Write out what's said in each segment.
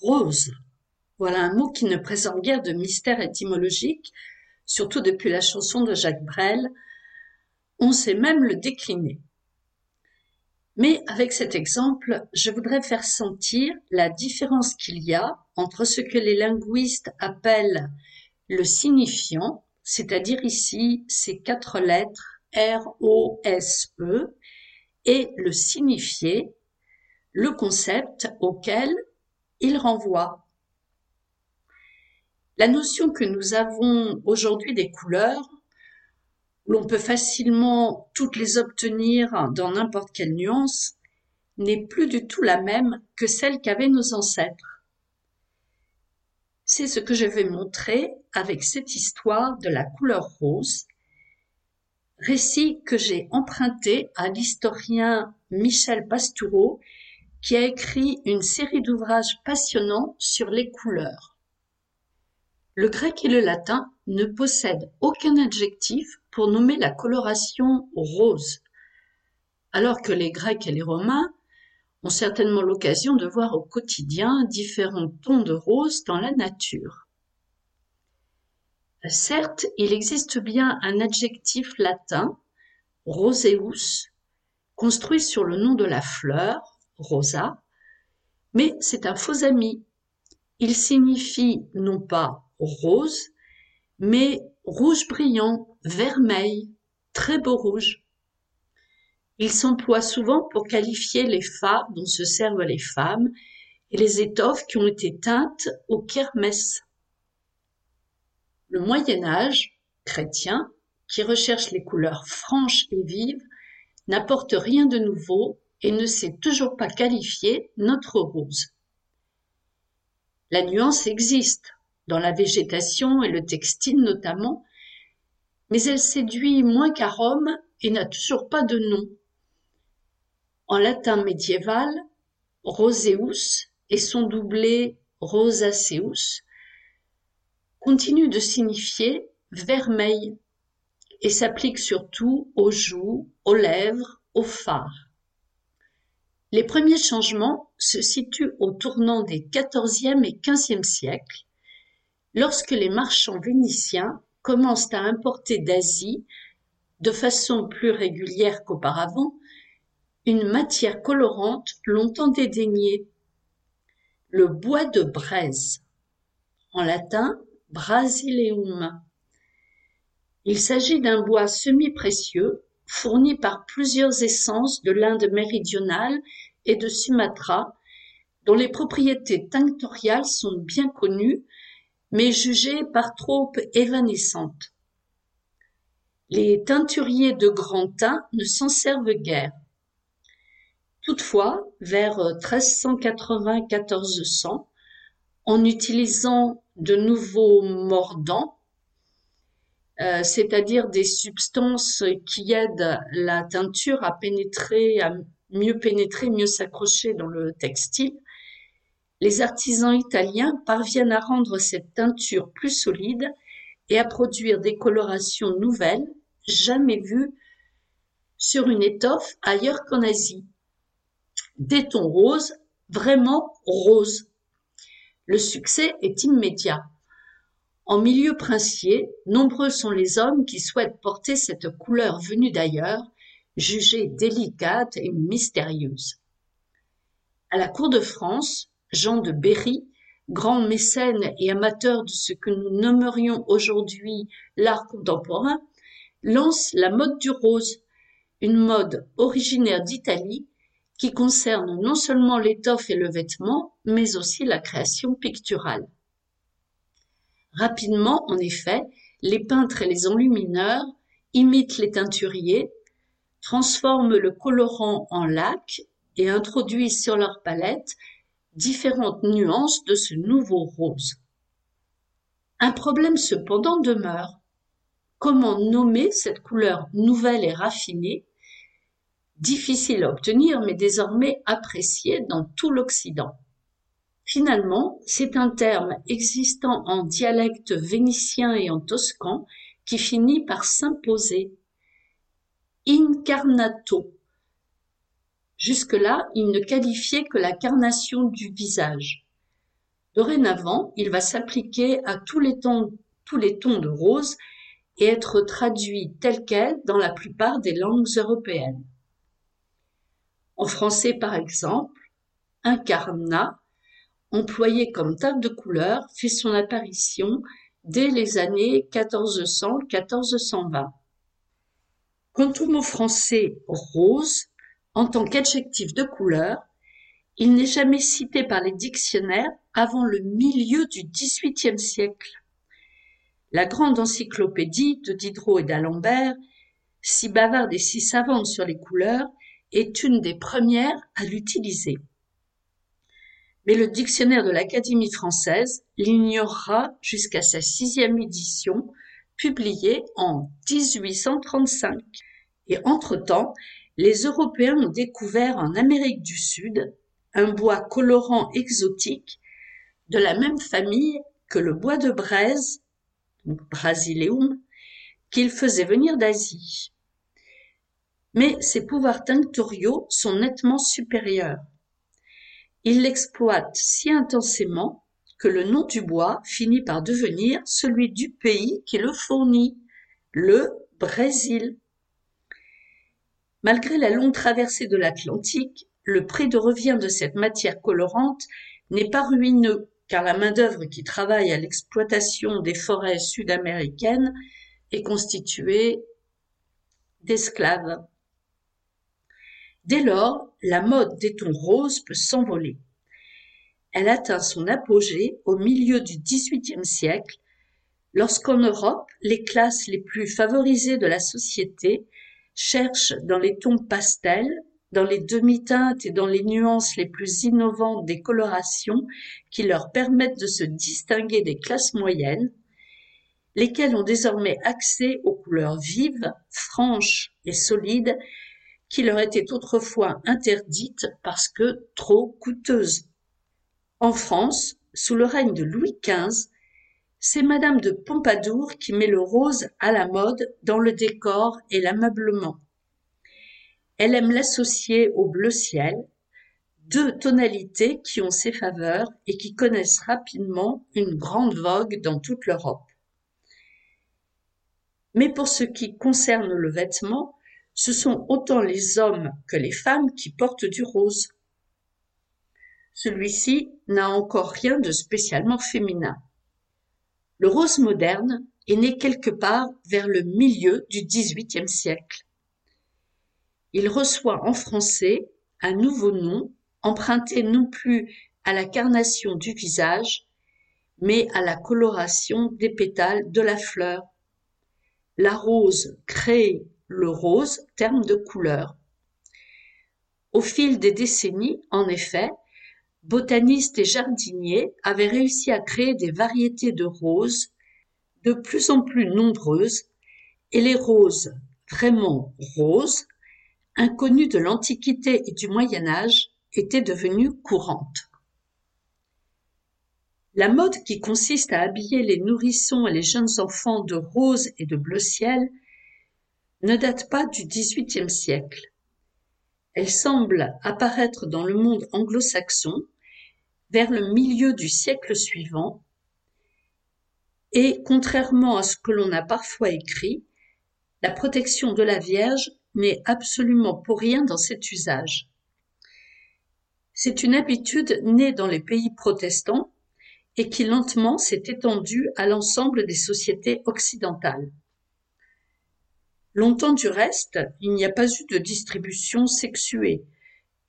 Rose. Voilà un mot qui ne présente guère de mystère étymologique, surtout depuis la chanson de Jacques Brel. On sait même le décliner. Mais avec cet exemple, je voudrais faire sentir la différence qu'il y a entre ce que les linguistes appellent le signifiant, c'est-à-dire ici ces quatre lettres R, O, S, E, et le signifié, le concept auquel il renvoie. La notion que nous avons aujourd'hui des couleurs l'on peut facilement toutes les obtenir dans n'importe quelle nuance, n'est plus du tout la même que celle qu'avaient nos ancêtres. C'est ce que je vais montrer avec cette histoire de la couleur rose, récit que j'ai emprunté à l'historien Michel Pastoureau, qui a écrit une série d'ouvrages passionnants sur les couleurs. Le grec et le latin ne possèdent aucun adjectif pour nommer la coloration rose, alors que les Grecs et les Romains ont certainement l'occasion de voir au quotidien différents tons de rose dans la nature. Certes, il existe bien un adjectif latin, roseus, construit sur le nom de la fleur, rosa, mais c'est un faux ami. Il signifie non pas rose, mais rouge brillant, vermeil, très beau rouge. Il s'emploie souvent pour qualifier les farbes dont se servent les femmes et les étoffes qui ont été teintes au kermès. Le Moyen Âge, chrétien, qui recherche les couleurs franches et vives, n'apporte rien de nouveau et ne sait toujours pas qualifier notre rose. La nuance existe, dans la végétation et le textile notamment, mais elle séduit moins qu'à Rome et n'a toujours pas de nom. En latin médiéval, roseus et son doublé rosaceus continue de signifier vermeil et s'applique surtout aux joues, aux lèvres, aux phares. Les premiers changements se situent au tournant des XIVe et XVe siècles lorsque les marchands vénitiens commencent à importer d'Asie, de façon plus régulière qu'auparavant, une matière colorante longtemps dédaignée, le bois de braise, en latin brasileum. Il s'agit d'un bois semi-précieux fourni par plusieurs essences de l'Inde méridionale et de Sumatra, dont les propriétés tinctoriales sont bien connues mais jugées par trop évanescentes. Les teinturiers de grand teint ne s'en servent guère. Toutefois, vers 1380-1400, en utilisant de nouveaux mordants, euh, c'est-à-dire des substances qui aident la teinture à pénétrer, à mieux pénétrer, mieux s'accrocher dans le textile, les artisans italiens parviennent à rendre cette teinture plus solide et à produire des colorations nouvelles, jamais vues sur une étoffe ailleurs qu'en Asie. Des tons roses, vraiment roses. Le succès est immédiat. En milieu princier, nombreux sont les hommes qui souhaitent porter cette couleur venue d'ailleurs, jugée délicate et mystérieuse. À la cour de France, Jean de Berry, grand mécène et amateur de ce que nous nommerions aujourd'hui l'art contemporain, lance la mode du rose, une mode originaire d'Italie qui concerne non seulement l'étoffe et le vêtement, mais aussi la création picturale. Rapidement, en effet, les peintres et les enlumineurs imitent les teinturiers, transforment le colorant en lac et introduisent sur leur palette différentes nuances de ce nouveau rose. Un problème cependant demeure. Comment nommer cette couleur nouvelle et raffinée, difficile à obtenir mais désormais appréciée dans tout l'Occident Finalement, c'est un terme existant en dialecte vénitien et en toscan qui finit par s'imposer. Incarnato. Jusque-là, il ne qualifiait que la carnation du visage. Dorénavant, il va s'appliquer à tous les tons, tous les tons de rose et être traduit tel quel dans la plupart des langues européennes. En français, par exemple, incarnat, employé comme teinte de couleur, fait son apparition dès les années 1400-1420. Quant au mot français rose, en tant qu'adjectif de couleur, il n'est jamais cité par les dictionnaires avant le milieu du XVIIIe siècle. La grande encyclopédie de Diderot et d'Alembert, si bavarde et si savante sur les couleurs, est une des premières à l'utiliser. Mais le dictionnaire de l'Académie française l'ignorera jusqu'à sa sixième édition, publiée en 1835. Et entre-temps, les Européens ont découvert en Amérique du Sud un bois colorant exotique de la même famille que le bois de braise, Brasileum, qu'ils faisaient venir d'Asie. Mais ses pouvoirs tinctoriaux sont nettement supérieurs. Ils l'exploitent si intensément que le nom du bois finit par devenir celui du pays qui le fournit, le Brésil. Malgré la longue traversée de l'Atlantique, le prix de revient de cette matière colorante n'est pas ruineux, car la main-d'œuvre qui travaille à l'exploitation des forêts sud-américaines est constituée d'esclaves. Dès lors, la mode des tons roses peut s'envoler. Elle atteint son apogée au milieu du XVIIIe siècle, lorsqu'en Europe, les classes les plus favorisées de la société cherchent dans les tons pastels, dans les demi-teintes et dans les nuances les plus innovantes des colorations qui leur permettent de se distinguer des classes moyennes, lesquelles ont désormais accès aux couleurs vives, franches et solides qui leur étaient autrefois interdites parce que trop coûteuses. En France, sous le règne de Louis XV, c'est Madame de Pompadour qui met le rose à la mode dans le décor et l'ameublement. Elle aime l'associer au bleu ciel, deux tonalités qui ont ses faveurs et qui connaissent rapidement une grande vogue dans toute l'Europe. Mais pour ce qui concerne le vêtement, ce sont autant les hommes que les femmes qui portent du rose. Celui-ci n'a encore rien de spécialement féminin. Le rose moderne est né quelque part vers le milieu du XVIIIe siècle. Il reçoit en français un nouveau nom emprunté non plus à la carnation du visage, mais à la coloration des pétales de la fleur. La rose crée le rose, terme de couleur. Au fil des décennies, en effet, botanistes et jardiniers avaient réussi à créer des variétés de roses de plus en plus nombreuses et les roses vraiment roses, inconnues de l'Antiquité et du Moyen Âge, étaient devenues courantes. La mode qui consiste à habiller les nourrissons et les jeunes enfants de rose et de bleu ciel ne date pas du XVIIIe siècle. Elle semble apparaître dans le monde anglo-saxon vers le milieu du siècle suivant, et contrairement à ce que l'on a parfois écrit, la protection de la Vierge n'est absolument pour rien dans cet usage. C'est une habitude née dans les pays protestants et qui lentement s'est étendue à l'ensemble des sociétés occidentales. Longtemps du reste, il n'y a pas eu de distribution sexuée,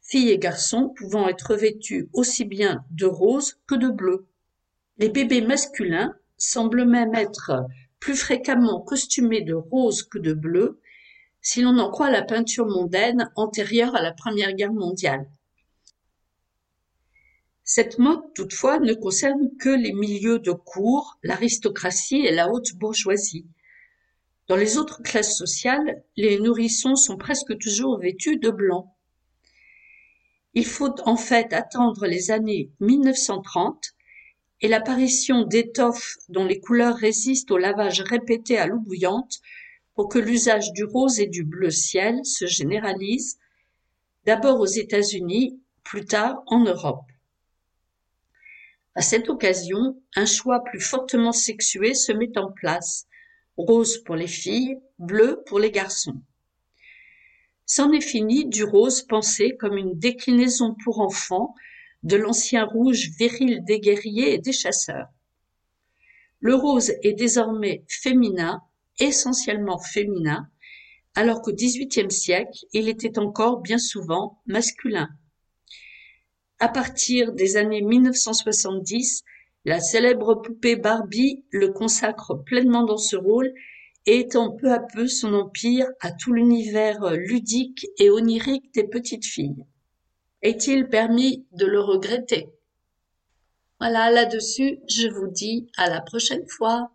filles et garçons pouvant être vêtus aussi bien de rose que de bleu. Les bébés masculins semblent même être plus fréquemment costumés de rose que de bleu, si l'on en croit la peinture mondaine antérieure à la Première Guerre mondiale. Cette mode, toutefois, ne concerne que les milieux de cour, l'aristocratie et la haute bourgeoisie. Dans les autres classes sociales, les nourrissons sont presque toujours vêtus de blanc. Il faut en fait attendre les années 1930 et l'apparition d'étoffes dont les couleurs résistent au lavage répété à l'eau bouillante pour que l'usage du rose et du bleu ciel se généralise, d'abord aux États-Unis, plus tard en Europe. À cette occasion, un choix plus fortement sexué se met en place, rose pour les filles, bleu pour les garçons. C'en est fini du rose pensé comme une déclinaison pour enfants de l'ancien rouge viril des guerriers et des chasseurs. Le rose est désormais féminin, essentiellement féminin, alors qu'au XVIIIe siècle, il était encore bien souvent masculin. À partir des années 1970, la célèbre poupée Barbie le consacre pleinement dans ce rôle et étend peu à peu son empire à tout l'univers ludique et onirique des petites filles. Est-il permis de le regretter? Voilà, là-dessus, je vous dis à la prochaine fois.